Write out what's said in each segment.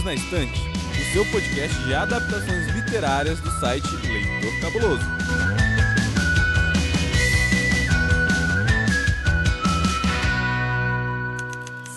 Livros na Estante, o seu podcast de adaptações literárias do site Leitor Cabuloso.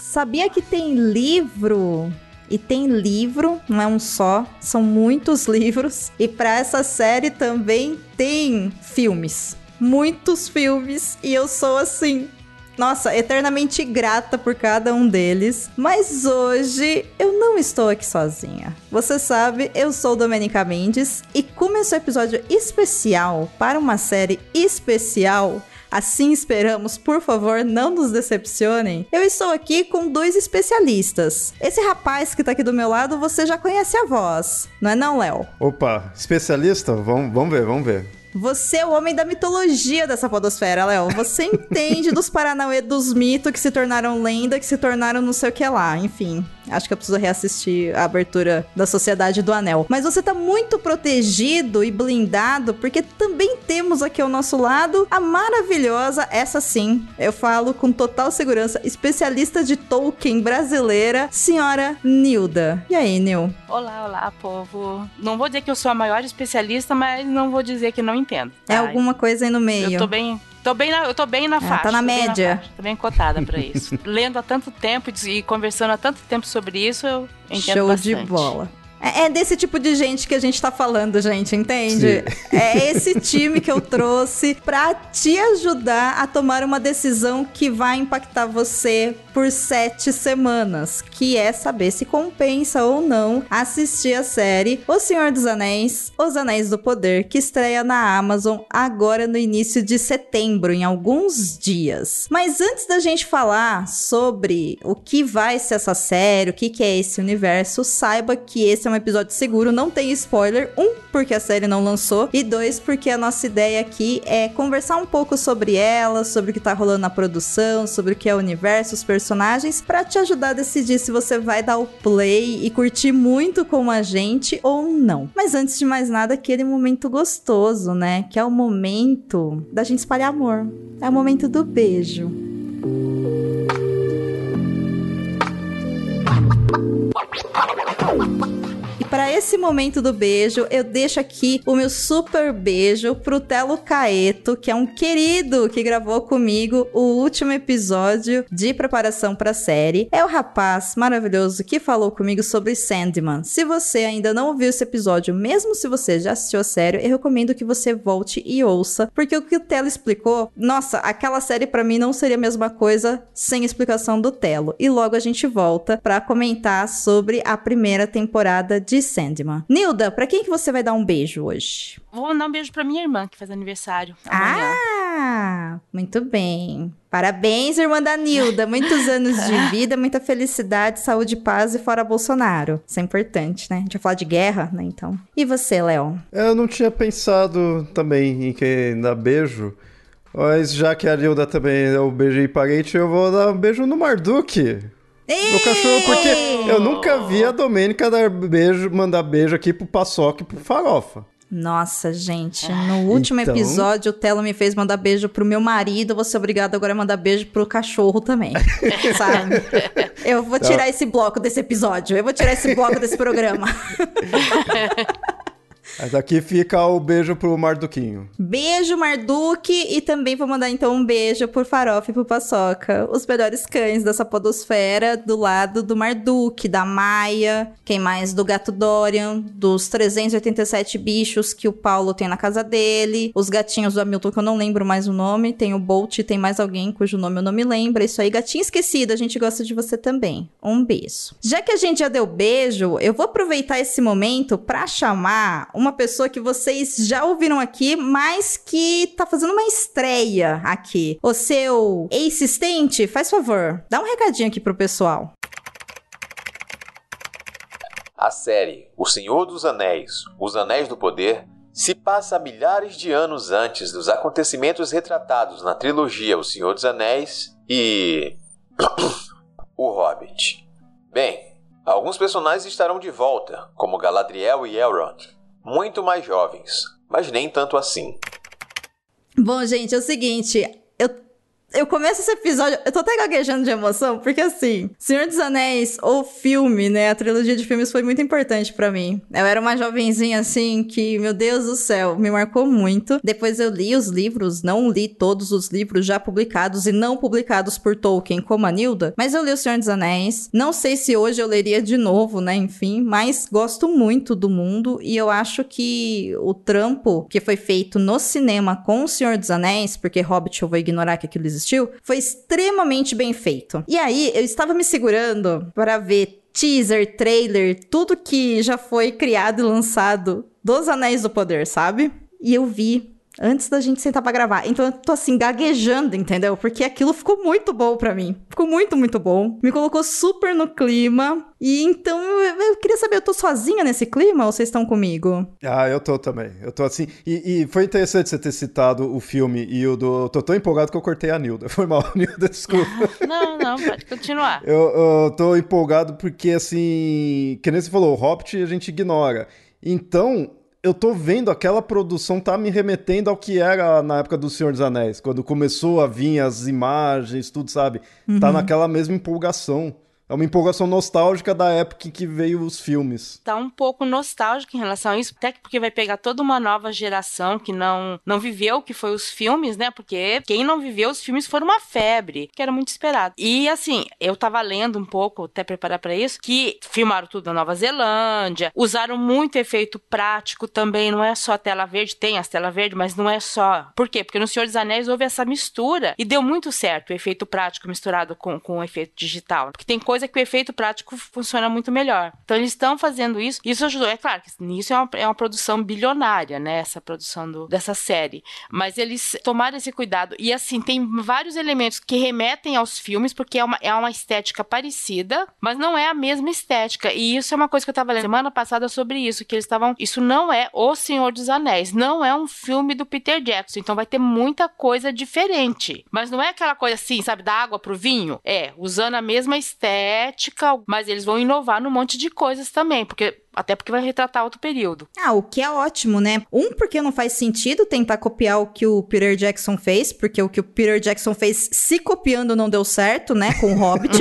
Sabia que tem livro e tem livro, não é um só, são muitos livros. E para essa série também tem filmes. Muitos filmes. E eu sou assim. Nossa, eternamente grata por cada um deles. Mas hoje eu não estou aqui sozinha. Você sabe, eu sou Domenica Mendes e como esse episódio especial para uma série especial, Assim esperamos, por favor, não nos decepcionem. Eu estou aqui com dois especialistas. Esse rapaz que tá aqui do meu lado, você já conhece a voz, não é não, Léo? Opa, especialista? Vamos, vamos ver, vamos ver. Você é o homem da mitologia dessa podosfera, Léo. Você entende dos Paranauê dos mitos que se tornaram lenda, que se tornaram não sei o que lá. Enfim, acho que eu preciso reassistir a abertura da Sociedade do Anel. Mas você tá muito protegido e blindado, porque também temos aqui ao nosso lado a maravilhosa, essa sim, eu falo com total segurança, especialista de Tolkien brasileira, senhora Nilda. E aí, Nil? Olá, olá, povo. Não vou dizer que eu sou a maior especialista, mas não vou dizer que não entendo. É alguma coisa aí no meio. Eu tô bem, Tô bem na, eu tô bem na É, faixa. tá na média. faixa, tô bem cotada pra isso. Lendo há tanto tempo e conversando há tanto tempo sobre isso, eu entendo Show bastante. de bola. É é desse tipo de gente que a gente tá falando, gente, entende? É esse time que eu trouxe pra te ajudar a tomar uma decisão que vai impactar você por sete semanas, que é saber se compensa ou não assistir a série O Senhor dos Anéis, Os Anéis do Poder, que estreia na Amazon agora no início de setembro, em alguns dias. Mas antes da gente falar sobre o que vai ser essa série, o que, que é esse universo, saiba que esse é um episódio seguro, não tem spoiler. Um, porque a série não lançou, e dois, porque a nossa ideia aqui é conversar um pouco sobre ela, sobre o que tá rolando na produção, sobre o que é o universo, os personagens, pra te ajudar a decidir se você vai dar o play e curtir muito com a gente ou não. Mas antes de mais nada, aquele momento gostoso, né? Que é o momento da gente espalhar amor. É o momento do beijo. Esse momento do beijo, eu deixo aqui o meu super beijo pro Telo Caeto, que é um querido que gravou comigo o último episódio de preparação para a série. É o rapaz maravilhoso que falou comigo sobre Sandman. Se você ainda não ouviu esse episódio, mesmo se você já assistiu a série, eu recomendo que você volte e ouça, porque o que o Telo explicou, nossa, aquela série para mim não seria a mesma coisa sem explicação do Telo. E logo a gente volta para comentar sobre a primeira temporada de Sandman. Nilda, pra quem que você vai dar um beijo hoje? Vou mandar um beijo pra minha irmã, que faz aniversário amanhã. Ah, muito bem. Parabéns, irmã da Nilda. Muitos anos de vida, muita felicidade, saúde, paz e fora Bolsonaro. Isso é importante, né? A gente vai falar de guerra, né? Então. E você, Léo? Eu não tinha pensado também em que dar beijo, mas já que a Nilda também é o beijo e parente, eu vou dar um beijo no Marduk. Meu cachorro, porque eu nunca vi a Domênica dar beijo, mandar beijo aqui pro Paçoca e pro Farofa. Nossa, gente, no último Então- episódio o Telo me fez mandar beijo pro meu marido, eu vou ser obrigado agora a mandar beijo pro cachorro também, sabe? Eu vou tirar esse bloco desse episódio, eu vou tirar esse bloco desse programa. Mas aqui fica o beijo pro Marduquinho. Beijo, Marduk, e também vou mandar então um beijo por Farofa e pro Paçoca, os melhores cães dessa podosfera, do lado do Marduk, da Maia, quem mais? Do Gato Dorian, dos 387 bichos que o Paulo tem na casa dele, os gatinhos do Hamilton, que eu não lembro mais o nome, tem o Bolt, tem mais alguém cujo nome eu não me lembro, é isso aí, gatinho esquecido, a gente gosta de você também. Um beijo. Já que a gente já deu beijo, eu vou aproveitar esse momento pra chamar uma pessoa que vocês já ouviram aqui, mas que tá fazendo uma estreia aqui. O seu assistente, faz favor, dá um recadinho aqui pro pessoal. A série O Senhor dos Anéis, Os Anéis do Poder, se passa milhares de anos antes dos acontecimentos retratados na trilogia O Senhor dos Anéis e. O Hobbit. Bem, alguns personagens estarão de volta, como Galadriel e Elrond, muito mais jovens, mas nem tanto assim. Bom, gente, é o seguinte, eu Eu começo esse episódio, eu tô até gaguejando de emoção, porque assim, Senhor dos Anéis, o filme, né, a trilogia de filmes foi muito importante para mim. Eu era uma jovenzinha assim que, meu Deus do céu, me marcou muito. Depois eu li os livros, não li todos os livros já publicados e não publicados por Tolkien, como a Nilda, mas eu li O Senhor dos Anéis. Não sei se hoje eu leria de novo, né, enfim, mas gosto muito do mundo e eu acho que o trampo que foi feito no cinema com O Senhor dos Anéis, porque Hobbit eu vou ignorar que aquilo existiu, foi extremamente bem feito. E aí, eu estava me segurando para ver teaser, trailer, tudo que já foi criado e lançado dos Anéis do Poder, sabe? E eu vi antes da gente sentar para gravar. Então eu tô assim gaguejando, entendeu? Porque aquilo ficou muito bom para mim. Ficou muito, muito bom. Me colocou super no clima. E então eu, eu, queria saber, eu tô sozinha nesse clima ou vocês estão comigo? Ah, eu tô também. Eu tô assim. E, e, foi interessante você ter citado o filme e o do. Eu tô tão empolgado que eu cortei a Nilda. Foi mal, Nilda, desculpa. não, não, pode continuar. eu, eu tô empolgado porque, assim. Que nem você falou, o Hobbit a gente ignora. Então, eu tô vendo aquela produção tá me remetendo ao que era na época do Senhor dos Anéis, quando começou a vir as imagens, tudo, sabe? Tá uhum. Tá naquela mesma empolgação. É uma empolgação nostálgica da época que veio os filmes. Tá um pouco nostálgico em relação a isso, até porque vai pegar toda uma nova geração que não, não viveu o que foi os filmes, né? Porque quem não viveu os filmes foram uma febre, que era muito esperado. E assim, eu tava lendo um pouco, até preparar para isso, que filmaram tudo na Nova Zelândia, usaram muito efeito prático também, não é só tela verde, tem as tela verde, mas não é só. Por quê? Porque no Senhor dos Anéis houve essa mistura e deu muito certo o efeito prático misturado com, com o efeito digital. Porque tem coisa que o efeito prático funciona muito melhor. Então eles estão fazendo isso. Isso ajudou. É claro que nisso é uma, é uma produção bilionária, né? Essa produção do, dessa série. Mas eles tomaram esse cuidado. E assim, tem vários elementos que remetem aos filmes, porque é uma, é uma estética parecida, mas não é a mesma estética. E isso é uma coisa que eu estava lendo semana passada sobre isso, que eles estavam. Isso não é O Senhor dos Anéis, não é um filme do Peter Jackson. Então vai ter muita coisa diferente. Mas não é aquela coisa assim, sabe, da água pro vinho? É, usando a mesma estética estética, mas eles vão inovar num monte de coisas também, porque até porque vai retratar outro período. Ah, o que é ótimo, né? Um, porque não faz sentido tentar copiar o que o Peter Jackson fez, porque o que o Peter Jackson fez se copiando não deu certo, né? Com o Hobbit.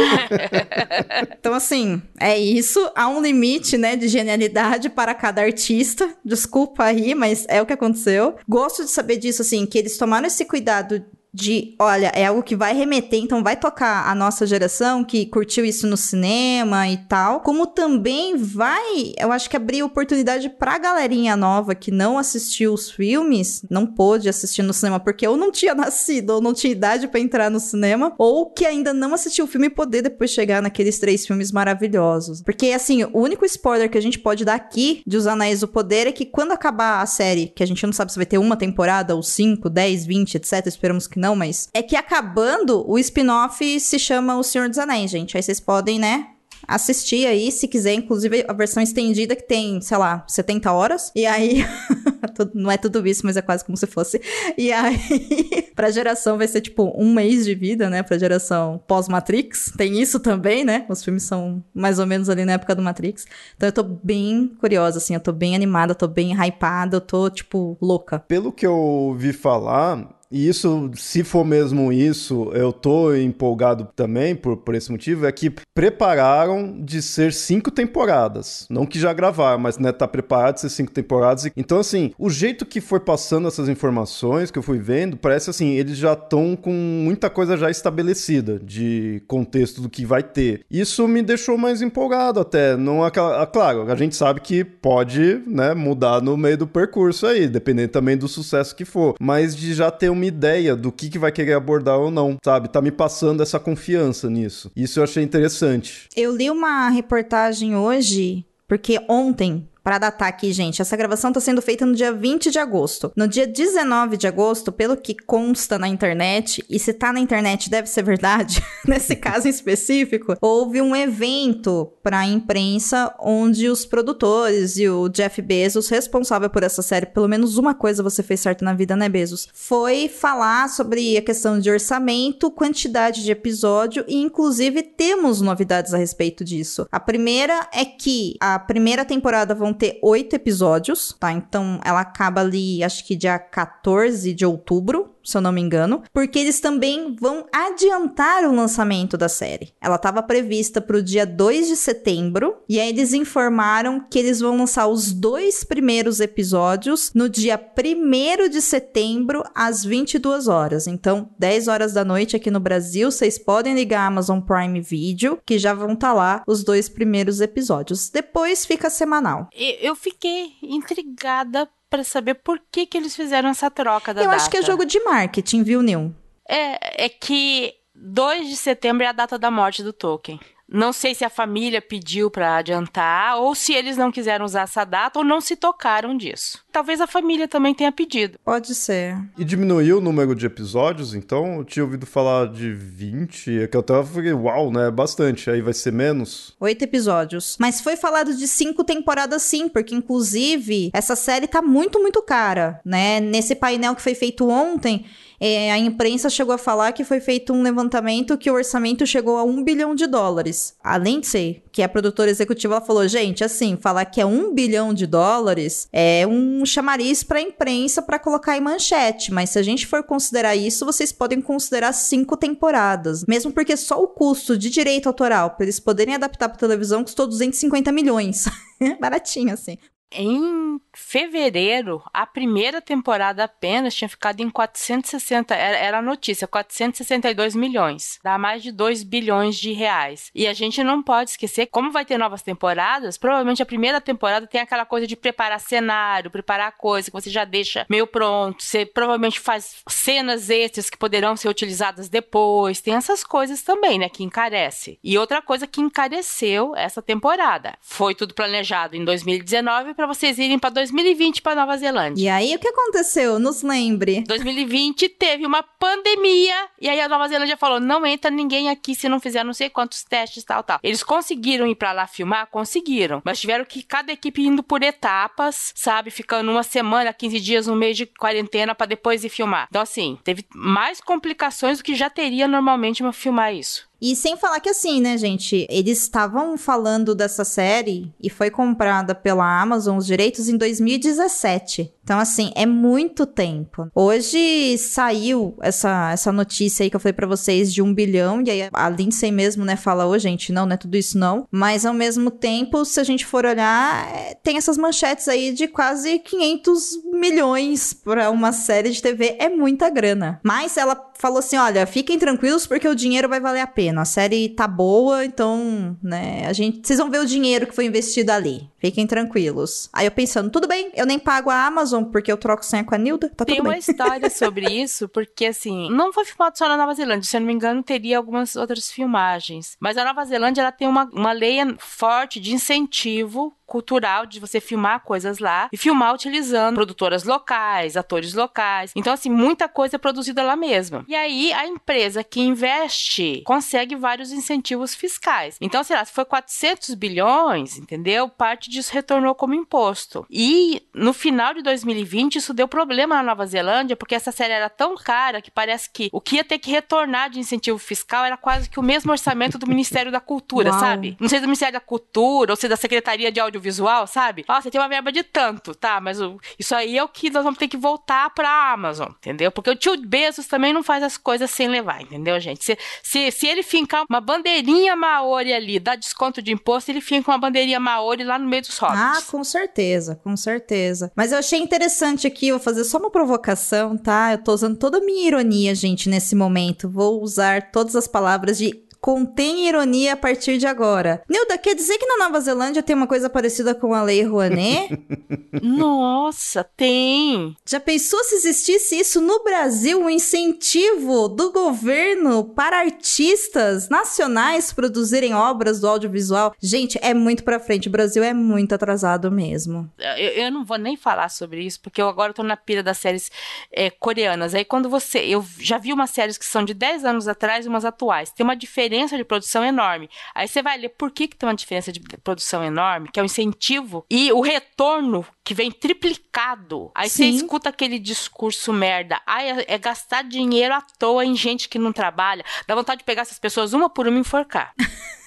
então, assim, é isso. Há um limite, né, de genialidade para cada artista. Desculpa aí, mas é o que aconteceu. Gosto de saber disso, assim, que eles tomaram esse cuidado de, olha, é algo que vai remeter, então vai tocar a nossa geração que curtiu isso no cinema e tal, como também vai, eu acho que abrir oportunidade pra galerinha nova que não assistiu os filmes, não pôde assistir no cinema porque ou não tinha nascido ou não tinha idade para entrar no cinema, ou que ainda não assistiu o filme e poder depois chegar naqueles três filmes maravilhosos. Porque assim, o único spoiler que a gente pode dar aqui de Os Anéis do Poder é que quando acabar a série, que a gente não sabe se vai ter uma temporada ou cinco, dez, vinte, etc, esperamos que não, mas é que acabando, o spin-off se chama O Senhor dos Anéis, gente. Aí vocês podem, né, assistir aí, se quiser, inclusive a versão estendida que tem, sei lá, 70 horas. E aí, não é tudo isso, mas é quase como se fosse. E aí, pra geração vai ser tipo um mês de vida, né? Pra geração pós-Matrix. Tem isso também, né? Os filmes são mais ou menos ali na época do Matrix. Então eu tô bem curiosa, assim, eu tô bem animada, tô bem hypada, eu tô, tipo, louca. Pelo que eu ouvi falar, e isso, se for mesmo isso, eu tô empolgado também por, por esse motivo, é que prepararam de ser cinco temporadas. Não que já gravaram, mas né, tá preparado de ser cinco temporadas. Então, assim, o jeito que foi passando essas informações que eu fui vendo, parece assim, eles já estão com muita coisa já estabelecida de contexto do que vai ter. Isso me deixou mais empolgado até. Não aquela, ah, claro, a gente sabe que pode, né, mudar no meio do percurso aí, dependendo também do sucesso que for. Mas de já ter um uma ideia do que, que vai querer abordar ou não, sabe? Tá me passando essa confiança nisso. Isso eu achei interessante. Eu li uma reportagem hoje, porque ontem para datar aqui, gente, essa gravação está sendo feita no dia 20 de agosto. No dia 19 de agosto, pelo que consta na internet, e se tá na internet deve ser verdade, nesse caso em específico, houve um evento para a imprensa onde os produtores e o Jeff Bezos, responsável por essa série, pelo menos uma coisa você fez certo na vida, né, Bezos? Foi falar sobre a questão de orçamento, quantidade de episódio e inclusive temos novidades a respeito disso. A primeira é que a primeira temporada vão vão ter oito episódios, tá? Então ela acaba ali, acho que dia 14 de outubro se eu não me engano, porque eles também vão adiantar o lançamento da série. Ela estava prevista para o dia 2 de setembro, e aí eles informaram que eles vão lançar os dois primeiros episódios no dia 1 de setembro, às 22 horas. Então, 10 horas da noite aqui no Brasil, vocês podem ligar a Amazon Prime Video, que já vão estar tá lá os dois primeiros episódios. Depois fica semanal. Eu fiquei intrigada para saber por que, que eles fizeram essa troca da Eu data. acho que é jogo de marketing, viu, Nil? É, é que 2 de setembro é a data da morte do Tolkien. Não sei se a família pediu para adiantar ou se eles não quiseram usar essa data ou não se tocaram disso. Talvez a família também tenha pedido. Pode ser. E diminuiu o número de episódios, então? Eu tinha ouvido falar de 20, é que eu tava falei, uau, né? Bastante. Aí vai ser menos? Oito episódios. Mas foi falado de cinco temporadas sim, porque inclusive essa série tá muito, muito cara, né? Nesse painel que foi feito ontem, é, a imprensa chegou a falar que foi feito um levantamento que o orçamento chegou a um bilhão de dólares. De ser que a produtora executiva ela falou, gente, assim, falar que é um bilhão de dólares é um chamariz para a imprensa para colocar em manchete. Mas se a gente for considerar isso, vocês podem considerar cinco temporadas. Mesmo porque só o custo de direito autoral para eles poderem adaptar para televisão custou 250 milhões. Baratinho, assim. Em fevereiro, a primeira temporada apenas tinha ficado em 460, era, era a notícia, 462 milhões, dá mais de 2 bilhões de reais. E a gente não pode esquecer, como vai ter novas temporadas, provavelmente a primeira temporada tem aquela coisa de preparar cenário, preparar coisa que você já deixa meio pronto, você provavelmente faz cenas extras que poderão ser utilizadas depois, tem essas coisas também, né, que encarece. E outra coisa que encareceu essa temporada, foi tudo planejado em 2019 para vocês irem para 2020 para Nova Zelândia. E aí, o que aconteceu? Nos lembre. 2020 teve uma pandemia e aí a Nova Zelândia falou: não entra ninguém aqui se não fizer não sei quantos testes, tal, tal. Eles conseguiram ir para lá filmar? Conseguiram. Mas tiveram que cada equipe indo por etapas, sabe? Ficando uma semana, 15 dias, um mês de quarentena para depois ir filmar. Então, assim, teve mais complicações do que já teria normalmente uma filmar isso. E sem falar que assim, né, gente, eles estavam falando dessa série e foi comprada pela Amazon os direitos em 2017. Então, assim, é muito tempo. Hoje saiu essa, essa notícia aí que eu falei para vocês de um bilhão, e aí a Lindsay mesmo, né, fala, ô, gente, não, não é tudo isso não. Mas ao mesmo tempo, se a gente for olhar, é, tem essas manchetes aí de quase 500 milhões para uma série de TV. É muita grana. Mas ela falou assim: olha, fiquem tranquilos porque o dinheiro vai valer a pena. A série tá boa, então, né, a gente. Vocês vão ver o dinheiro que foi investido ali. Fiquem tranquilos. Aí eu pensando, tudo bem, eu nem pago a Amazon porque eu troco senha com a Nilda, tá Tem tudo uma bem. história sobre isso, porque assim, não foi filmado só na Nova Zelândia, se eu não me engano, teria algumas outras filmagens. Mas a Nova Zelândia ela tem uma, uma lei forte de incentivo cultural de você filmar coisas lá e filmar utilizando produtoras locais, atores locais. Então, assim, muita coisa é produzida lá mesmo. E aí, a empresa que investe consegue vários incentivos fiscais. Então, sei lá, se foi 400 bilhões, entendeu? Parte disso retornou como imposto. E no final de 2020, isso deu problema na Nova Zelândia, porque essa série era tão cara que parece que o que ia ter que retornar de incentivo fiscal era quase que o mesmo orçamento do Ministério da Cultura, Uau. sabe? Não sei do Ministério da Cultura ou se da Secretaria de Audiovisual, sabe? Ó, você tem uma verba de tanto, tá? Mas o- isso aí é o que nós vamos ter que voltar pra Amazon, entendeu? Porque o tio Bezos também não faz as coisas sem levar, entendeu, gente? Se, se, se ele fincar uma bandeirinha Maori ali, dá desconto de imposto, ele finca uma bandeirinha Maori lá no meio dos hobbits. Ah, com certeza, com certeza. Mas eu achei interessante aqui, vou fazer só uma provocação, tá? Eu tô usando toda a minha ironia, gente, nesse momento. Vou usar todas as palavras de contém ironia a partir de agora. Nilda, quer dizer que na Nova Zelândia tem uma coisa parecida com a Lei Rouanet? Nossa, tem! Já pensou se existisse isso no Brasil, um incentivo do governo para artistas nacionais produzirem obras do audiovisual? Gente, é muito pra frente. O Brasil é muito atrasado mesmo. Eu, eu não vou nem falar sobre isso, porque eu agora tô na pira das séries é, coreanas. Aí quando você. Eu já vi umas séries que são de 10 anos atrás e umas atuais. Tem uma diferença de produção enorme. Aí você vai ler por que, que tem uma diferença de produção enorme, que é o incentivo e o retorno que vem triplicado. Aí você Sim. escuta aquele discurso merda. Ai, é, é gastar dinheiro à toa em gente que não trabalha. Dá vontade de pegar essas pessoas uma por uma e enforcar.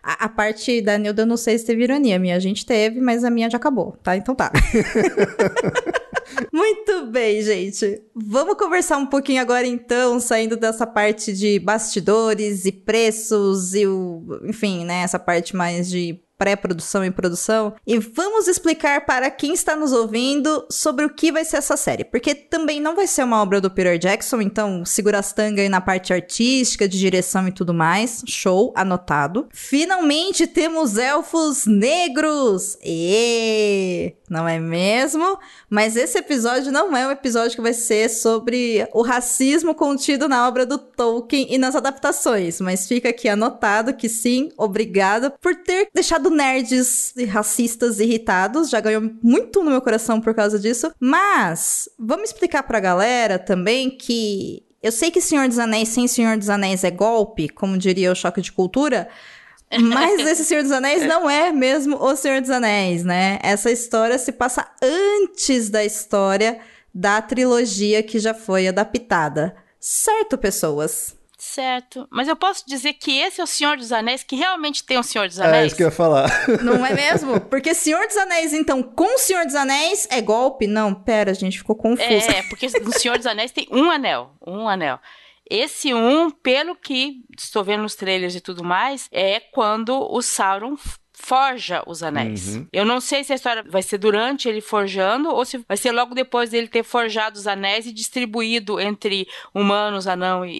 A, a parte da Nilda, eu não sei se teve ironia. A minha a gente teve, mas a minha já acabou, tá? Então tá. Muito bem, gente. Vamos conversar um pouquinho agora, então, saindo dessa parte de bastidores e preços e o. Enfim, né? Essa parte mais de pré-produção e produção. E vamos explicar para quem está nos ouvindo sobre o que vai ser essa série. Porque também não vai ser uma obra do Peter Jackson, então segura as tangas aí na parte artística, de direção e tudo mais. Show, anotado. Finalmente temos elfos negros! E não é mesmo? Mas esse episódio não é um episódio que vai ser sobre o racismo contido na obra do Tolkien e nas adaptações, mas fica aqui anotado que sim, obrigada por ter deixado nerds e racistas irritados, já ganhou muito no meu coração por causa disso. Mas vamos explicar pra galera também que eu sei que Senhor dos Anéis sem Senhor dos Anéis é golpe, como diria o choque de cultura, mas esse Senhor dos Anéis não é mesmo o Senhor dos Anéis, né? Essa história se passa antes da história da trilogia que já foi adaptada. Certo, pessoas? Certo. Mas eu posso dizer que esse é o Senhor dos Anéis, que realmente tem o Senhor dos Anéis? É isso que eu ia falar. Não é mesmo? Porque Senhor dos Anéis, então, com o Senhor dos Anéis é golpe? Não, pera, a gente ficou confuso. É, porque no Senhor dos Anéis tem um anel. Um anel. Esse um, pelo que estou vendo nos trailers e tudo mais, é quando o Sauron forja os anéis. Uhum. Eu não sei se a história vai ser durante ele forjando ou se vai ser logo depois dele ter forjado os anéis e distribuído entre humanos, anão e,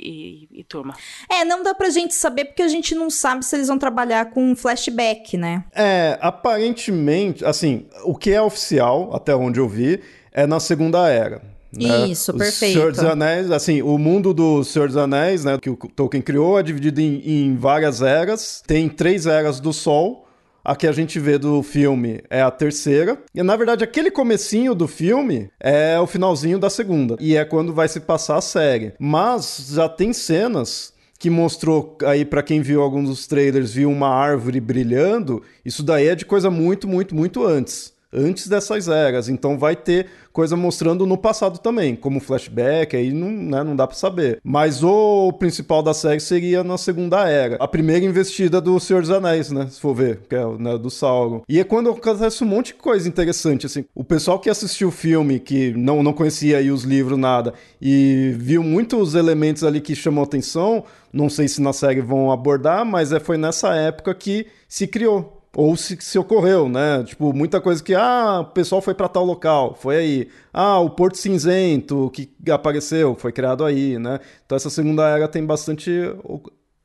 e, e, turma. É, não dá pra gente saber porque a gente não sabe se eles vão trabalhar com flashback, né? É, aparentemente, assim, o que é oficial, até onde eu vi, é na Segunda Era. Né? Isso, o perfeito. Senhor dos Anéis, assim, o mundo do Senhor dos Anéis, né, que o Tolkien criou, é dividido em, em várias eras. Tem três eras do Sol. A que a gente vê do filme é a terceira. E na verdade, aquele comecinho do filme é o finalzinho da segunda. E é quando vai se passar a série. Mas já tem cenas que mostrou aí para quem viu alguns dos trailers, viu uma árvore brilhando. Isso daí é de coisa muito, muito, muito antes antes dessas eras. Então vai ter coisa mostrando no passado também, como flashback, aí não, né, não dá para saber. Mas o principal da série seria na Segunda Era. A primeira investida do Senhor dos Anéis, né? Se for ver, que é né, do Sauron. E é quando acontece um monte de coisa interessante, assim. O pessoal que assistiu o filme, que não, não conhecia aí os livros, nada, e viu muitos elementos ali que chamou atenção, não sei se na série vão abordar, mas é, foi nessa época que se criou ou se, se ocorreu, né? Tipo, muita coisa que, ah, o pessoal foi para tal local, foi aí. Ah, o Porto Cinzento que apareceu, foi criado aí, né? Então essa segunda era tem bastante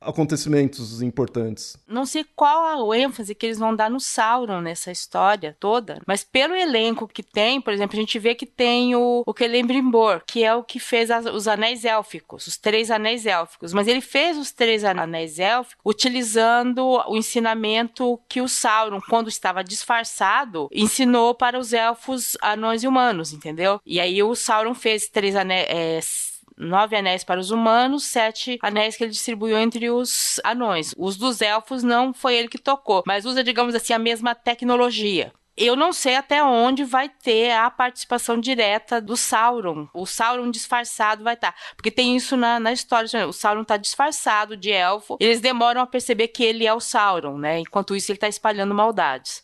acontecimentos importantes. Não sei qual a ênfase que eles vão dar no Sauron nessa história toda, mas pelo elenco que tem, por exemplo, a gente vê que tem o, o Celebrimbor, que é o que fez as, os anéis élficos, os três anéis élficos, mas ele fez os três anéis élficos utilizando o ensinamento que o Sauron, quando estava disfarçado, ensinou para os elfos, anões e humanos, entendeu? E aí o Sauron fez três anéis. Nove anéis para os humanos, sete anéis que ele distribuiu entre os anões. Os dos elfos não foi ele que tocou, mas usa, digamos assim, a mesma tecnologia. Eu não sei até onde vai ter a participação direta do Sauron. O Sauron disfarçado vai estar. Tá. Porque tem isso na, na história. O Sauron está disfarçado de elfo. Eles demoram a perceber que ele é o Sauron, né? Enquanto isso, ele está espalhando maldades.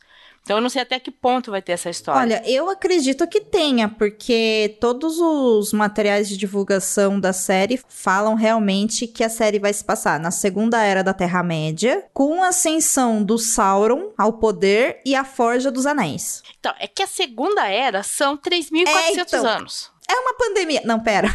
Então eu não sei até que ponto vai ter essa história. Olha, eu acredito que tenha, porque todos os materiais de divulgação da série falam realmente que a série vai se passar na Segunda Era da Terra-média, com a ascensão do Sauron ao poder e a Forja dos Anéis. Então, é que a Segunda Era são 3.400 é, então, anos. É uma pandemia. Não, pera.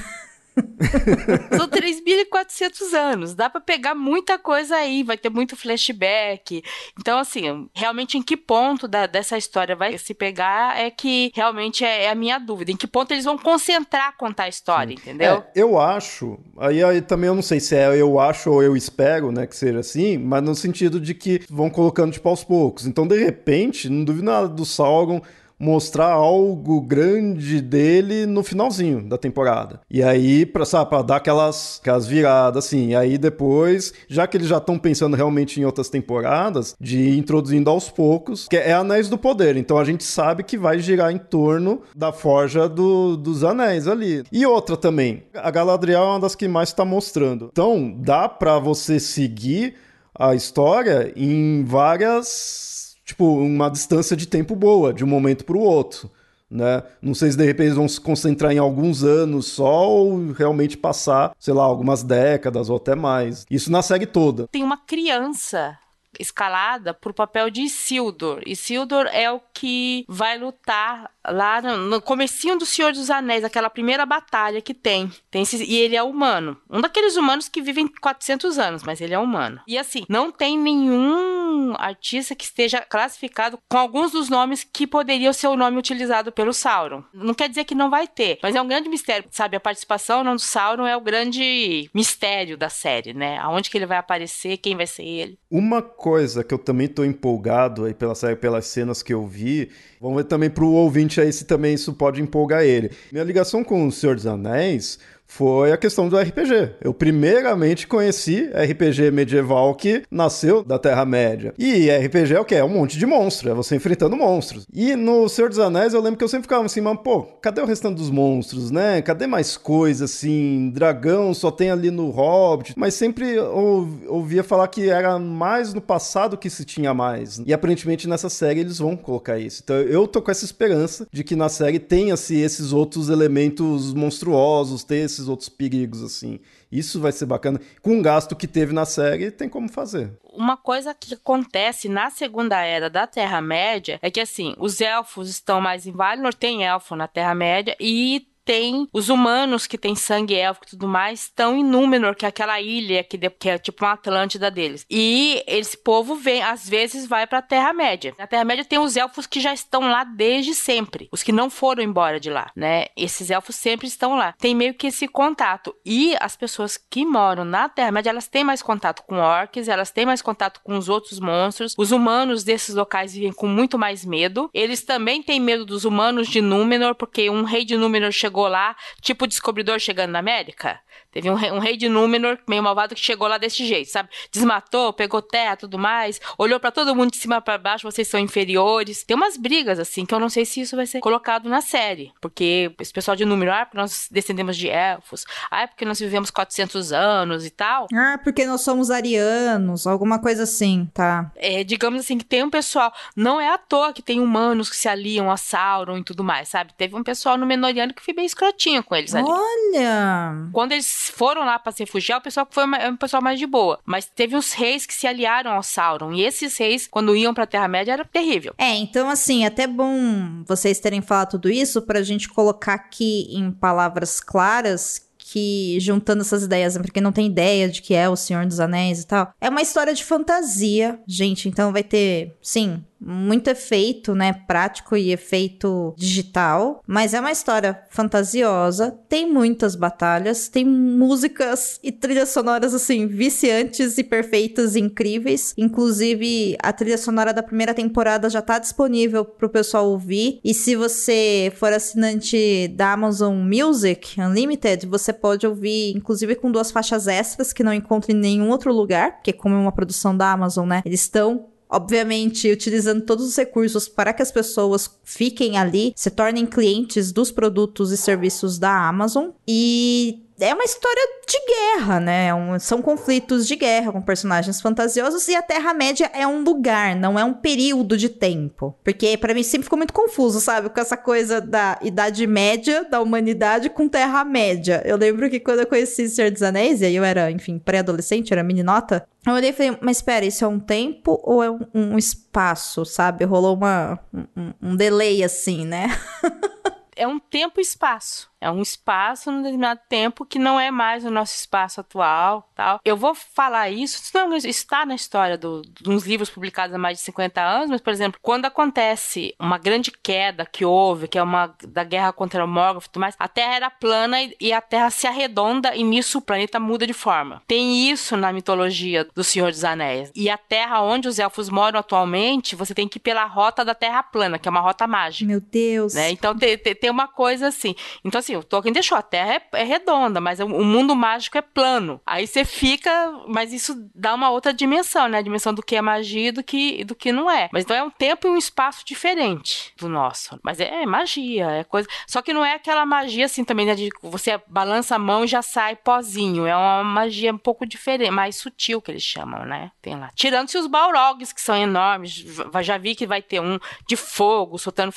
São 3.400 anos. Dá para pegar muita coisa aí. Vai ter muito flashback. Então, assim, realmente em que ponto da, dessa história vai se pegar é que realmente é, é, a minha dúvida. Em que ponto eles vão concentrar contar a história, Sim. entendeu? É, eu acho. Aí, aí também eu não sei se é eu acho ou eu espero, né, que seja assim, mas no sentido de que vão colocando tipo aos poucos. Então, de repente, não duvido nada do Sauron mostrar algo grande dele no finalzinho da temporada. E aí, pra, sabe, pra dar aquelas, aquelas viradas, assim. E aí depois, já que eles já estão pensando realmente em outras temporadas, de ir introduzindo aos poucos, que é Anéis do Poder. Então a gente sabe que vai girar em torno da forja do, dos anéis ali. E outra também, a Galadriel é uma das que mais está mostrando. Então, dá para você seguir a história em várias tipo, uma distância de tempo boa, de um momento para o outro. né? Não sei se de repente vão se concentrar em alguns anos só ou realmente passar, sei lá, algumas décadas ou até mais. Isso na série toda. Tem uma criança escalada pro papel de Isildur. Isildur é o que vai lutar lá no, no comecinho do Senhor dos Anéis, aquela primeira batalha que tem. tem esse, e ele é humano. Um daqueles humanos que vivem 400 anos, mas ele é humano. E assim, não tem nenhum artista que esteja classificado com alguns dos nomes que poderiam ser o nome utilizado pelo Sauron. Não quer dizer que não vai ter, mas é um grande mistério, sabe? A participação não, do Sauron é o grande mistério da série, né? Aonde que ele vai aparecer, quem vai ser ele. Uma coisa que eu também tô empolgado aí pela série, pelas cenas que eu vi, vamos ver também pro ouvinte aí se também isso pode empolgar ele. Minha ligação com o Senhor dos Anéis foi a questão do RPG. Eu primeiramente conheci RPG medieval que nasceu da Terra-média. E RPG é o que? É um monte de monstro, é você enfrentando monstros. E no Senhor dos Anéis eu lembro que eu sempre ficava assim, mas pô, cadê o restante dos monstros, né? Cadê mais coisa assim? Dragão só tem ali no Hobbit. Mas sempre ouvia falar que era mais no passado que se tinha mais. E aparentemente nessa série eles vão colocar isso. Então eu tô com essa esperança de que na série tenha-se esses outros elementos monstruosos, ter esses outros perigos, assim. Isso vai ser bacana. Com o gasto que teve na série, tem como fazer. Uma coisa que acontece na Segunda Era da Terra-média é que, assim, os elfos estão mais em Valinor, tem elfo na Terra-média, e tem os humanos que têm sangue élfico e tudo mais, estão em Númenor, que é aquela ilha que, de, que é tipo uma Atlântida deles. E esse povo vem, às vezes, vai pra Terra-média. Na Terra-média tem os elfos que já estão lá desde sempre, os que não foram embora de lá, né? Esses elfos sempre estão lá. Tem meio que esse contato. E as pessoas que moram na Terra-média, elas têm mais contato com orcs, elas têm mais contato com os outros monstros. Os humanos desses locais vivem com muito mais medo. Eles também têm medo dos humanos de Númenor, porque um rei de Númenor chegou chegou lá, tipo descobridor chegando na América. Teve um rei, um rei de Númenor, meio malvado, que chegou lá desse jeito, sabe? Desmatou, pegou terra, tudo mais, olhou para todo mundo de cima para baixo, vocês são inferiores. Tem umas brigas, assim, que eu não sei se isso vai ser colocado na série. Porque esse pessoal de Númenor, ah, porque nós descendemos de elfos, ah, é porque nós vivemos 400 anos e tal. Ah, porque nós somos arianos, alguma coisa assim, tá? É, digamos assim, que tem um pessoal, não é à toa que tem humanos que se aliam a Sauron e tudo mais, sabe? Teve um pessoal no Menoriano que foi bem escrotinho com eles ali. Olha! Quando eles foram lá para se refugiar, o pessoal foi uma, um pessoal mais de boa. Mas teve uns reis que se aliaram ao Sauron. E esses reis, quando iam pra Terra-média, era terrível. É, então assim, até bom vocês terem falado tudo isso pra gente colocar aqui em palavras claras que, juntando essas ideias, pra quem não tem ideia de que é o Senhor dos Anéis e tal, é uma história de fantasia, gente. Então vai ter, sim, muito efeito, né, prático e efeito digital, mas é uma história fantasiosa, tem muitas batalhas, tem músicas e trilhas sonoras assim viciantes e perfeitas e incríveis. Inclusive, a trilha sonora da primeira temporada já tá disponível pro pessoal ouvir, e se você for assinante da Amazon Music Unlimited, você pode ouvir inclusive com duas faixas extras que não encontra em nenhum outro lugar, porque como é uma produção da Amazon, né, eles estão obviamente utilizando todos os recursos para que as pessoas fiquem ali, se tornem clientes dos produtos e serviços da Amazon. E é uma história de guerra, né? Um, são conflitos de guerra com personagens fantasiosos e a Terra-média é um lugar, não é um período de tempo. Porque para mim sempre ficou muito confuso, sabe? Com essa coisa da Idade Média da humanidade com Terra-média. Eu lembro que quando eu conheci Senhor dos Anéis, e aí eu era, enfim, pré-adolescente, era meninota, eu olhei e falei, mas espera, isso é um tempo ou é um, um espaço, sabe? Rolou uma, um, um delay assim, né? é um tempo e espaço. É um espaço num determinado tempo que não é mais o nosso espaço atual, tal. Eu vou falar isso, isso não está na história do, dos livros publicados há mais de 50 anos, mas, por exemplo, quando acontece uma grande queda que houve, que é uma da guerra contra o Morgoth e tudo mais, a Terra era plana e, e a Terra se arredonda e nisso o planeta muda de forma. Tem isso na mitologia do Senhor dos Anéis. E a Terra onde os elfos moram atualmente, você tem que ir pela rota da Terra plana, que é uma rota mágica. Meu Deus. Né? Então tem, tem, tem uma coisa assim. Então, assim, o Tolkien deixou, a Terra é, é redonda, mas o, o mundo mágico é plano. Aí você fica, mas isso dá uma outra dimensão, né? A dimensão do que é magia e do que, do que não é. Mas então é um tempo e um espaço diferente do nosso. Mas é, é magia, é coisa. Só que não é aquela magia assim também, né? De você balança a mão e já sai pozinho. É uma magia um pouco diferente, mais sutil que eles chamam, né? Tem lá. Tirando-se os Balrogs, que são enormes. Já vi que vai ter um de fogo, soltando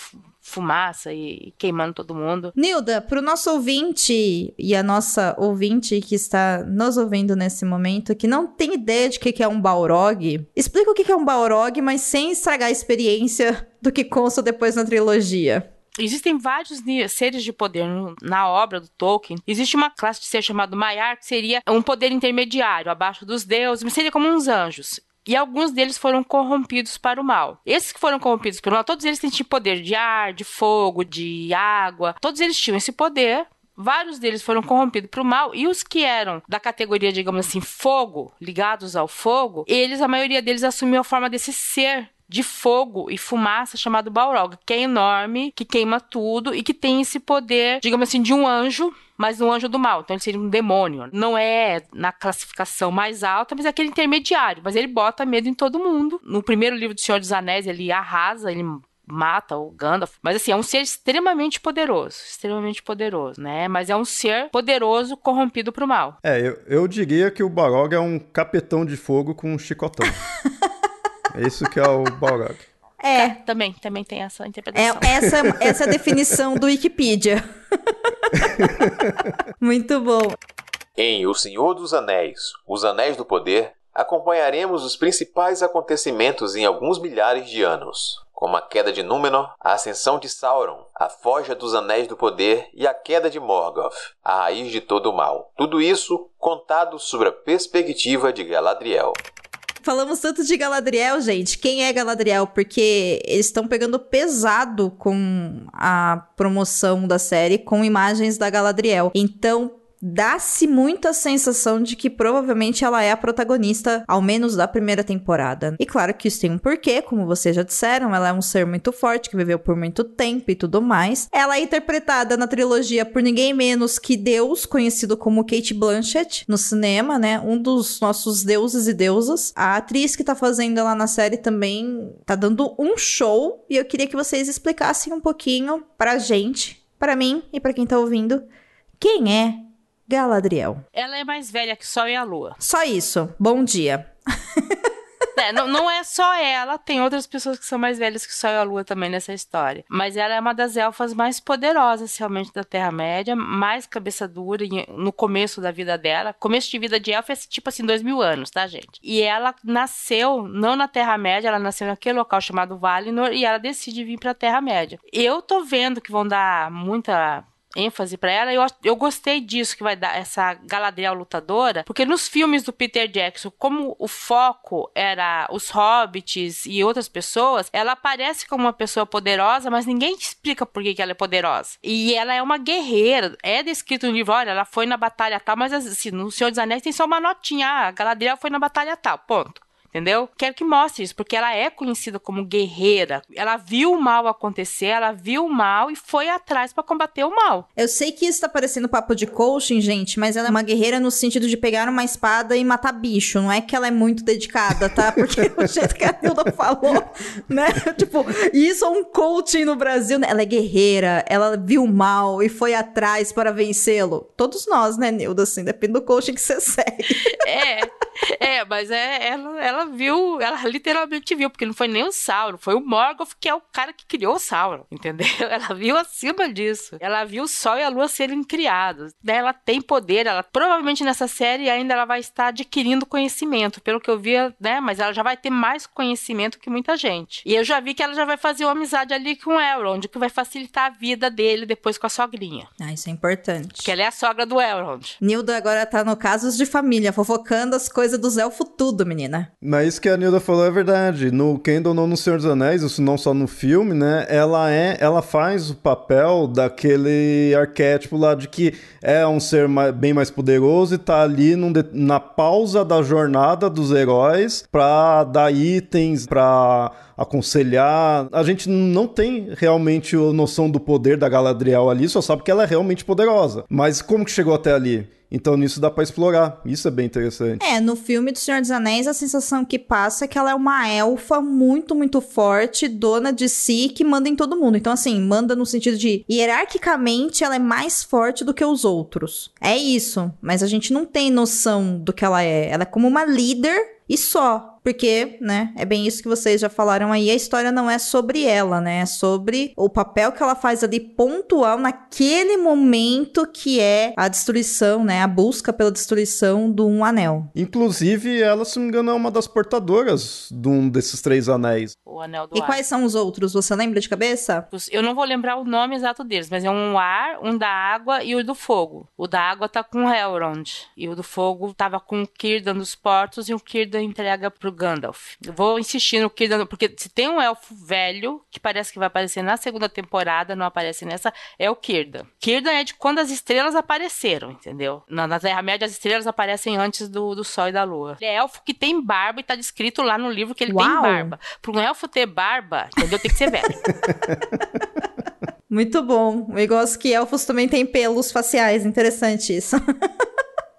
fumaça e queimando todo mundo. Nilda, pro nosso ouvinte e a nossa ouvinte que está nos ouvindo nesse momento, que não tem ideia de o que é um Balrog, explica o que é um Balrog, mas sem estragar a experiência do que consta depois na trilogia. Existem vários seres de poder na obra do Tolkien. Existe uma classe de ser chamado Maiar, que seria um poder intermediário, abaixo dos deuses, mas seria como uns anjos. E alguns deles foram corrompidos para o mal. Esses que foram corrompidos para o mal, todos eles tipo poder de ar, de fogo, de água. Todos eles tinham esse poder, Vários deles foram corrompidos para o mal e os que eram da categoria, digamos assim, fogo, ligados ao fogo, eles, a maioria deles assumiu a forma desse ser de fogo e fumaça chamado Balrog, que é enorme, que queima tudo e que tem esse poder, digamos assim, de um anjo, mas um anjo do mal. Então ele seria um demônio. Não é na classificação mais alta, mas é aquele intermediário. Mas ele bota medo em todo mundo. No primeiro livro do Senhor dos Anéis, ele arrasa, ele mata o Gandalf. Mas assim, é um ser extremamente poderoso. Extremamente poderoso, né? Mas é um ser poderoso corrompido pro mal. É, eu, eu diria que o Balrog é um capetão de fogo com um chicotão. É isso que é o Balrog. É. é. Também, também tem essa interpretação. É, essa, essa é a definição do Wikipedia. Muito bom. Em O Senhor dos Anéis, Os Anéis do Poder, acompanharemos os principais acontecimentos em alguns milhares de anos, como a queda de Númenor, a ascensão de Sauron, a forja dos Anéis do Poder e a queda de Morgoth, a raiz de todo o mal. Tudo isso contado sobre a perspectiva de Galadriel. Falamos tanto de Galadriel, gente. Quem é Galadriel? Porque eles estão pegando pesado com a promoção da série com imagens da Galadriel. Então, dá-se muita sensação de que provavelmente ela é a protagonista, ao menos da primeira temporada. E claro que isso tem um porquê, como vocês já disseram, ela é um ser muito forte, que viveu por muito tempo e tudo mais. Ela é interpretada na trilogia por ninguém menos que Deus, conhecido como Kate Blanchett, no cinema, né? Um dos nossos deuses e deusas. A atriz que tá fazendo ela na série também tá dando um show, e eu queria que vocês explicassem um pouquinho pra gente, para mim e para quem tá ouvindo, quem é Galadriel. Ela é mais velha que o Sol e a Lua. Só isso. Bom dia. É, não, não é só ela, tem outras pessoas que são mais velhas que o Sol e a Lua também nessa história. Mas ela é uma das elfas mais poderosas realmente da Terra-média, mais cabeça dura no começo da vida dela. Começo de vida de elfa é tipo assim, dois mil anos, tá, gente? E ela nasceu, não na Terra-média, ela nasceu naquele local chamado Valinor e ela decide vir pra Terra-média. Eu tô vendo que vão dar muita ênfase para ela. Eu, eu gostei disso que vai dar essa Galadriel lutadora, porque nos filmes do Peter Jackson, como o foco era os hobbits e outras pessoas, ela aparece como uma pessoa poderosa, mas ninguém te explica por que, que ela é poderosa. E ela é uma guerreira. É descrito no livro, olha, ela foi na batalha tal, mas assim, no Senhor dos Anéis tem só uma notinha. Ah, a Galadriel foi na batalha tal, ponto entendeu? Quero que mostre isso, porque ela é conhecida como guerreira. Ela viu o mal acontecer, ela viu o mal e foi atrás para combater o mal. Eu sei que isso tá parecendo papo de coaching, gente, mas ela é uma guerreira no sentido de pegar uma espada e matar bicho. Não é que ela é muito dedicada, tá? Porque o jeito que a Hilda falou, né? Tipo, isso é um coaching no Brasil, né? Ela é guerreira, ela viu o mal e foi atrás para vencê-lo. Todos nós, né, Nilda? Assim, depende do coaching que você segue. É, é, mas é, ela, ela viu, ela literalmente viu, porque não foi nem o Sauron, foi o Morgoth que é o cara que criou o Sauron, entendeu? Ela viu acima disso. Ela viu o Sol e a Lua serem criados. Ela tem poder, ela provavelmente nessa série ainda ela vai estar adquirindo conhecimento, pelo que eu vi, né? Mas ela já vai ter mais conhecimento que muita gente. E eu já vi que ela já vai fazer uma amizade ali com o Elrond, que vai facilitar a vida dele depois com a sogrinha. Ah, isso é importante. Que ela é a sogra do Elrond. Nilda agora tá no casos de família, fofocando as coisas dos elfos tudo, menina. Mas isso que a Nilda falou é verdade. No Kendall, não no Senhor dos Anéis, isso não só no filme, né? Ela é, ela faz o papel daquele arquétipo lá de que é um ser mais, bem mais poderoso e tá ali num, na pausa da jornada dos heróis pra dar itens, pra aconselhar. A gente não tem realmente a noção do poder da Galadriel ali, só sabe que ela é realmente poderosa. Mas como que chegou até ali? Então nisso dá para explorar. Isso é bem interessante. É, no filme do Senhor dos Anéis, a sensação que passa é que ela é uma elfa muito, muito forte, dona de si, que manda em todo mundo. Então, assim, manda no sentido de hierarquicamente ela é mais forte do que os outros. É isso. Mas a gente não tem noção do que ela é. Ela é como uma líder e só. Porque, né, é bem isso que vocês já falaram aí, a história não é sobre ela, né? É sobre o papel que ela faz ali pontual naquele momento que é a destruição, né? A busca pela destruição do um anel. Inclusive, ela, se não me engano, é uma das portadoras de um desses três anéis. O anel do E ar. quais são os outros? Você lembra de cabeça? Eu não vou lembrar o nome exato deles, mas é um ar, um da água e o do fogo. O da água tá com o Elrond. E o do fogo tava com o Círdan dos portos e o Círdan entrega pro Gandalf. Eu vou insistir no Círdan, porque se tem um elfo velho, que parece que vai aparecer na segunda temporada, não aparece nessa, é o Círdan. Círdan é de quando as estrelas apareceram, entendeu? Na, na Terra-média as estrelas aparecem antes do, do Sol e da Lua. Ele é elfo que tem barba e tá descrito lá no livro que ele tem Uau! barba. Para um elfo ter barba, entendeu? Tem que ser velho. Muito bom. Eu gosto que elfos também têm pelos faciais. Interessante isso.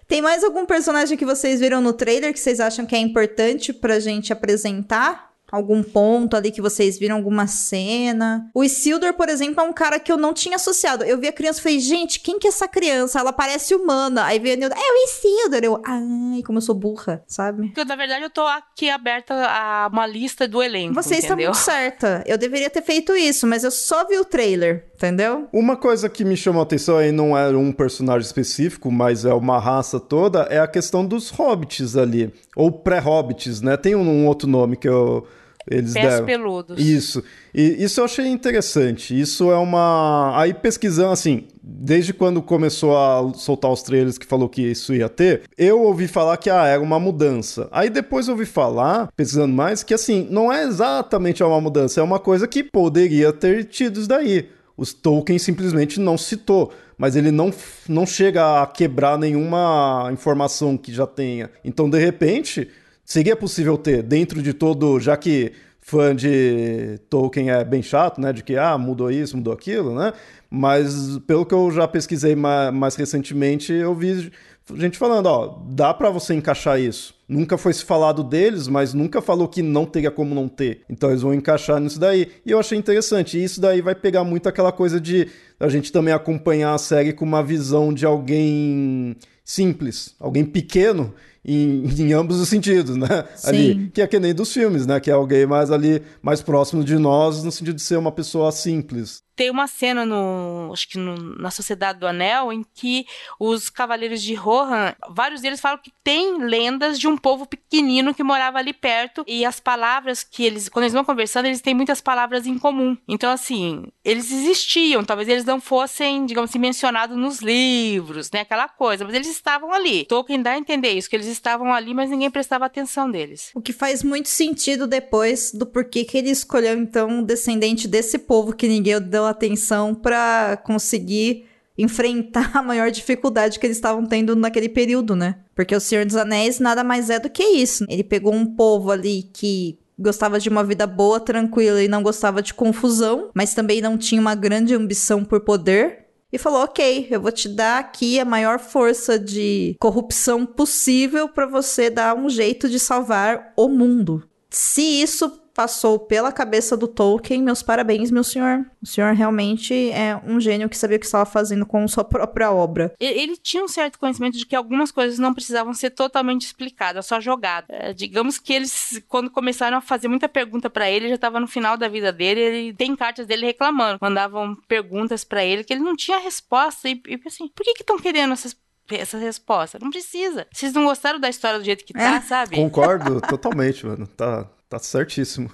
Tem mais algum personagem que vocês viram no trailer que vocês acham que é importante pra gente apresentar? Algum ponto ali que vocês viram, alguma cena? O Isildur, por exemplo, é um cara que eu não tinha associado. Eu vi a criança e falei, gente, quem que é essa criança? Ela parece humana. Aí veio a Nilda, é o Isildur. Eu, ai, como eu sou burra, sabe? Porque, na verdade, eu tô aqui aberta a uma lista do elenco, Você está entendeu? muito certa. Eu deveria ter feito isso, mas eu só vi o trailer, entendeu? Uma coisa que me chamou a atenção aí não é um personagem específico, mas é uma raça toda, é a questão dos hobbits ali. Ou pré-hobbits, né? Tem um, um outro nome que eu, eles Pés deram. peludos. Isso. E isso eu achei interessante. Isso é uma. Aí pesquisando, assim, desde quando começou a soltar os trailers que falou que isso ia ter, eu ouvi falar que ah, era uma mudança. Aí depois eu ouvi falar, pesquisando mais, que assim, não é exatamente uma mudança, é uma coisa que poderia ter tido isso daí. Os Tolkien simplesmente não citou, mas ele não, não chega a quebrar nenhuma informação que já tenha. Então, de repente, seria possível ter, dentro de todo, já que fã de Tolkien é bem chato, né? De que, ah, mudou isso, mudou aquilo, né? Mas pelo que eu já pesquisei mais, mais recentemente, eu vi gente falando, ó, dá pra você encaixar isso. Nunca foi se falado deles, mas nunca falou que não teria como não ter. Então eles vão encaixar nisso daí. E eu achei interessante. E isso daí vai pegar muito aquela coisa de a gente também acompanhar a série com uma visão de alguém simples, alguém pequeno em, em ambos os sentidos, né? Sim. Ali, que é que nem dos filmes, né? Que é alguém mais ali, mais próximo de nós, no sentido de ser uma pessoa simples. Tem uma cena no, acho que no- na Sociedade do Anel em que os cavaleiros de Rohan, vários deles falam que tem lendas de um povo pequenino que morava ali perto e as palavras que eles, quando eles vão conversando, eles têm muitas palavras em comum. Então assim, eles existiam, talvez eles não fossem, digamos assim, mencionados nos livros, né, aquela coisa, mas eles estavam ali. Tolkien dá a entender isso, que eles estavam ali, mas ninguém prestava atenção deles. O que faz muito sentido depois do porquê que ele escolheu, então, um descendente desse povo que ninguém deu atenção pra conseguir enfrentar a maior dificuldade que eles estavam tendo naquele período, né? Porque o Senhor dos Anéis nada mais é do que isso. Ele pegou um povo ali que gostava de uma vida boa, tranquila e não gostava de confusão, mas também não tinha uma grande ambição por poder. E falou: Ok, eu vou te dar aqui a maior força de corrupção possível pra você dar um jeito de salvar o mundo. Se isso passou pela cabeça do Tolkien, meus parabéns, meu senhor. O senhor realmente é um gênio que sabia o que estava fazendo com sua própria obra. E- Ele tinha um certo conhecimento de que algumas coisas não precisavam ser totalmente explicadas, só jogadas. É, digamos que eles, quando começaram a fazer muita pergunta pra ele, já estava no final da vida dele. Ele tem cartas dele reclamando, mandavam perguntas pra ele que ele não tinha resposta. E, e assim, por que que estão querendo essas essa resposta? Não precisa. Vocês não gostaram da história do jeito que tá, É. sabe? Concordo totalmente, mano. Tá, tá certíssimo.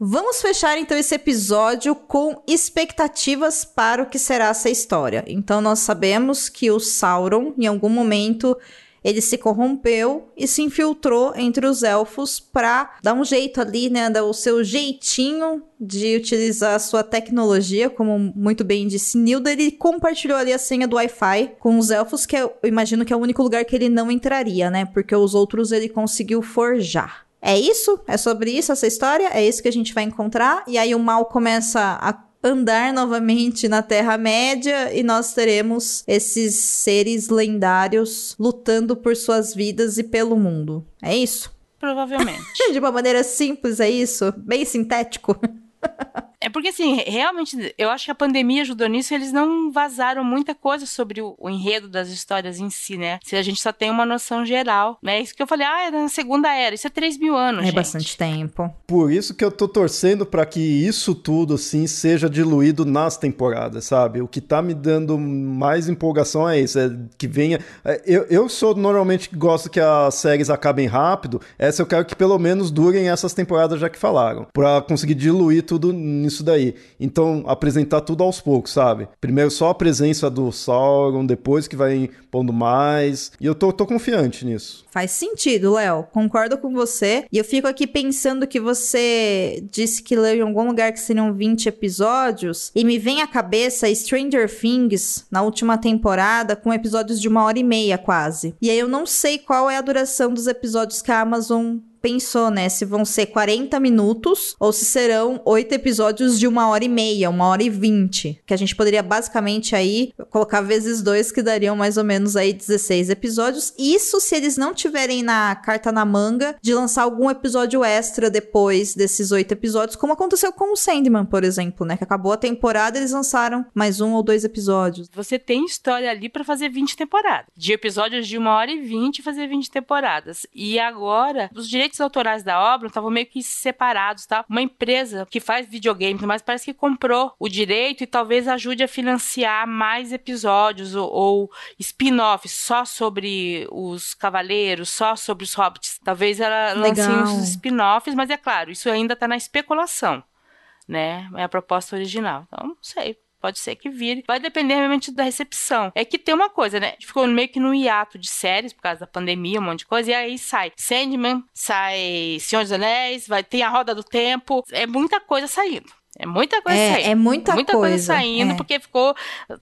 Vamos fechar então esse episódio com expectativas para o que será essa história. Então nós sabemos que o Sauron, em algum momento, ele se corrompeu e se infiltrou entre os elfos para dar um jeito ali, né, dar o seu jeitinho de utilizar a sua tecnologia, como muito bem disse Nilda, ele compartilhou ali a senha do Wi-Fi com os elfos, que eu imagino que é o único lugar que ele não entraria, né? Porque os outros ele conseguiu forjar. É isso? É sobre isso essa história? É isso que a gente vai encontrar? E aí o mal começa a andar novamente na Terra-média e nós teremos esses seres lendários lutando por suas vidas e pelo mundo. É isso? Provavelmente. De uma maneira simples, é isso? Bem sintético. É porque, assim, realmente, eu acho que a pandemia ajudou nisso, eles não vazaram muita coisa sobre o, o enredo das histórias em si, né? Se a gente só tem uma noção geral, né? Isso que eu falei, ah, era na Segunda Era, isso é 3 mil anos, É gente. bastante tempo. Por isso que eu tô torcendo pra que isso tudo, assim, seja diluído nas temporadas, sabe? O que tá me dando mais empolgação é isso, é que venha... é, Eu, eu sou normalmente que gosto que as séries acabem rápido, essa eu quero que pelo menos durem essas temporadas já que falaram, pra conseguir diluir tudo nisso daí. Então, apresentar tudo aos poucos, sabe? Primeiro só a presença do Sauron, depois que vai pondo mais, e eu tô, tô confiante nisso. Faz sentido, Léo. Concordo com você. E eu fico aqui pensando que você disse que leu em algum lugar que seriam 20 episódios. E me vem à cabeça Stranger Things na última temporada, com episódios de uma hora e meia quase. E aí eu não sei qual é a duração dos episódios que a Amazon pensou, né? Se vão ser 40 minutos ou se serão oito episódios de uma hora e meia, uma hora e vinte. Que a gente poderia basicamente aí colocar vezes dois, que dariam mais ou menos aí 16 episódios. Isso se eles não tiverem na carta na manga de lançar algum episódio extra depois desses oito episódios, como aconteceu com o Sandman, por exemplo, né? Que acabou a temporada eles lançaram mais um ou dois episódios. Você tem história ali pra fazer 20 temporadas. De episódios de uma hora e 20 fazer 20 temporadas. E agora, os direitos autorais da obra estavam meio que separados, tá? Uma empresa que faz videogame, mas parece que comprou o direito e talvez ajude a financiar mais episódios ou, ou spin-offs só sobre os cavaleiros, só sobre os hobbits. Talvez ela lance uns spin-offs, mas é claro, isso ainda tá na especulação, né? É a proposta original. Então, não sei. Pode ser que vire. Vai depender realmente da recepção. É que tem uma coisa, né? Ficou meio que no hiato de séries por causa da pandemia, um monte de coisa. E aí sai Sandman, sai Senhor dos Anéis, vai ter a Roda do Tempo. É muita coisa saindo. É muita coisa É, saindo. é muita coisa coisa, saindo, é. porque ficou,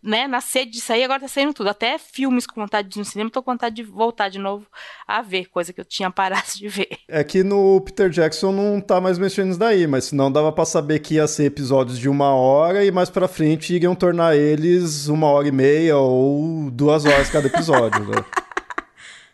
né, na sede de sair, agora tá saindo tudo. Até filmes com vontade de ir no cinema, tô com vontade de voltar de novo a ver, coisa que eu tinha parado de ver. É que no Peter Jackson não tá mais mexendo nisso daí, mas senão dava pra saber que ia ser episódios de uma hora e mais pra frente iriam tornar eles uma hora e meia ou duas horas cada episódio, né?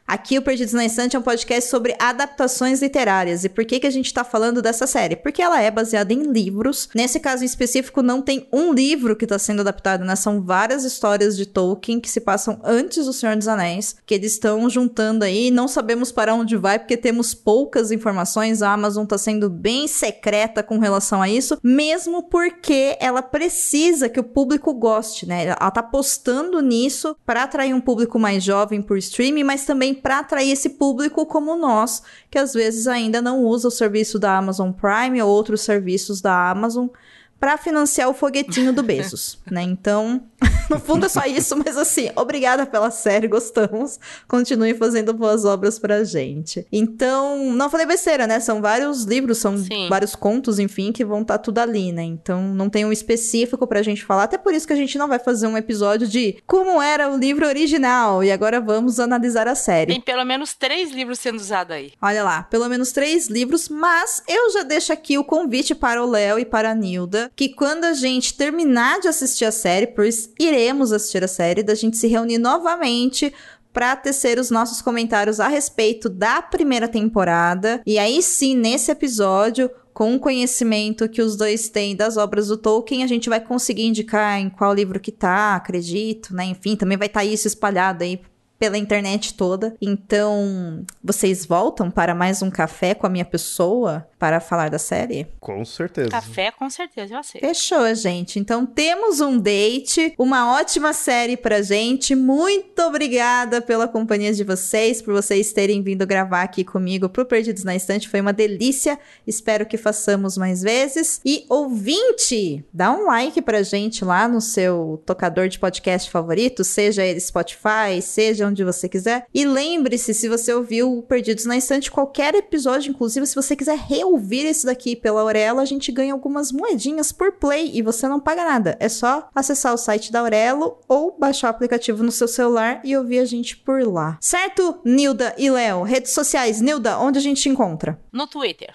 Aqui o Perdidos na Estante é um podcast sobre adaptações literárias. E por que, que a gente tá falando dessa série? Porque ela é baseada em livros. Nesse caso em específico, não tem um livro que tá sendo adaptado, né? São várias histórias de Tolkien que se passam antes do Senhor dos Anéis, que eles estão juntando aí. Não sabemos para onde vai, porque temos poucas informações. A Amazon tá sendo bem secreta com relação a isso, mesmo porque ela precisa que o público goste, né? Ela tá apostando nisso para atrair um público mais jovem por streaming, mas também para atrair esse público como nós, que às vezes ainda não usa o serviço da Amazon Prime ou outros serviços da Amazon para financiar o foguetinho do Bezos, né? Então, no fundo é só isso, mas assim, obrigada pela série, gostamos. Continue fazendo boas obras pra gente. Então, não falei besteira, né? São vários livros, são Sim. vários contos, enfim, que vão estar tudo ali, né? Então, não tem um específico pra gente falar, até por isso que a gente não vai fazer um episódio de como era o livro original e agora vamos analisar a série. Tem pelo menos três livros sendo usados aí. Olha lá, pelo menos três livros, mas eu já deixo aqui o convite para o Léo e para a Nilda, que quando a gente terminar de assistir a série, pois iremos assistir a série, da gente se reunir novamente para tecer os nossos comentários a respeito da primeira temporada. E aí sim, nesse episódio, com o conhecimento que os dois têm das obras do Tolkien, a gente vai conseguir indicar em qual livro que tá, acredito, né? Enfim, também vai estar isso espalhado aí pela internet toda. Então, vocês voltam para mais um café com a minha pessoa para falar da série? Com certeza. Café, com certeza, eu aceito. Fechou, gente. Então temos um date, uma ótima série pra gente. Muito obrigada pela companhia de vocês, por vocês terem vindo gravar aqui comigo pro Perdidos na Estante. Foi uma delícia. Espero que façamos mais vezes. E ouvinte, dá um like pra gente lá no seu tocador de podcast favorito, seja ele Spotify, seja onde você quiser. E lembre-se, se você ouviu o Perdidos na Estante, qualquer episódio, inclusive se você quiser reouvir esse daqui pela Aurelo, a gente ganha algumas moedinhas por play e você não paga nada. É só acessar o site da Aurelo ou baixar o aplicativo no seu celular e ouvir a gente por lá. Certo, Nilda e Léo? Redes sociais, Nilda, onde a gente te encontra? No Twitter,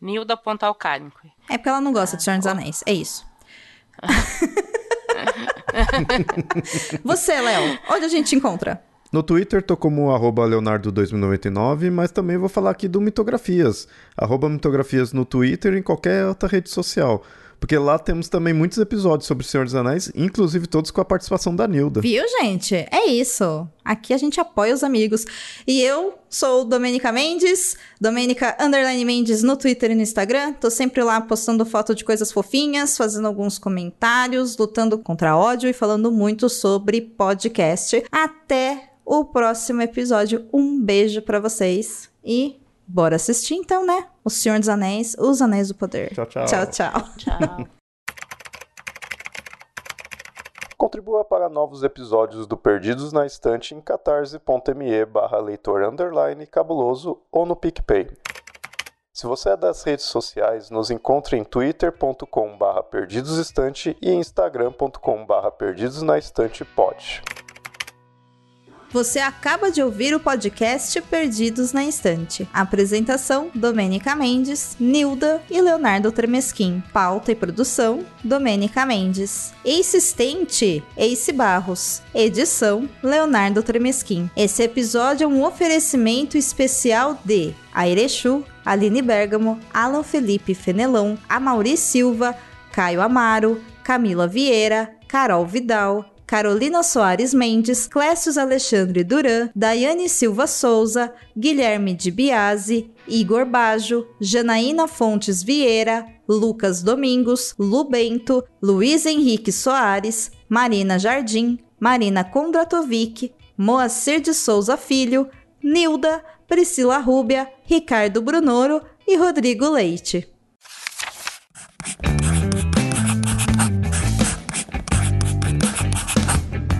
Nilda.alcânico. É porque ela não gosta de Senhor dos Anéis, é isso. Você, Léo, onde a gente te encontra? No Twitter tô como arroba leonardo2099, mas também vou falar aqui do Mitografias. Arroba Mitografias no Twitter e em qualquer outra rede social. porque lá temos também muitos episódios sobre o Senhor dos Anéis, inclusive todos com a participação da Nilda. Viu, gente? É isso. Aqui a gente apoia os amigos. E eu sou Domênica Mendes, Domênica Underline Mendes no Twitter e no Instagram. Tô sempre lá postando foto de coisas fofinhas, fazendo alguns comentários, lutando contra ódio e falando muito sobre podcast. Até o próximo episódio. Um beijo para vocês e bora assistir então, né? O Senhor dos Anéis, Os Anéis do Poder. Tchau, tchau. Tchau, tchau. Tchau. Contribua para novos episódios do Perdidos na Estante em catarse.me barra leitor underline cabuloso ou no PicPay. Se você é das redes sociais, nos encontre em twitter.com barra perdidosestante e instagram.com barra perdidosnaestantepod. Você acaba de ouvir o podcast Perdidos na Estante. Apresentação: Domênica Mendes, Nilda e Leonardo Tremesquim. Pauta e produção: Domênica Mendes. Assistente: Ace Barros. Edição: Leonardo Tremesquim. Esse episódio é um oferecimento especial de Airechu, Aline Bergamo, Alan Felipe Fenelon, Amauri Silva, Caio Amaro, Camila Vieira, Carol Vidal, Carolina Soares Mendes, Clécius Alexandre Duran, Daiane Silva Souza, Guilherme de Biase, Igor Bajo, Janaína Fontes Vieira, Lucas Domingos, Lu Bento, Luiz Henrique Soares, Marina Jardim, Marina Kondratovic, Moacir de Souza Filho, Nilda, Priscila Rúbia, Ricardo Brunoro e Rodrigo Leite.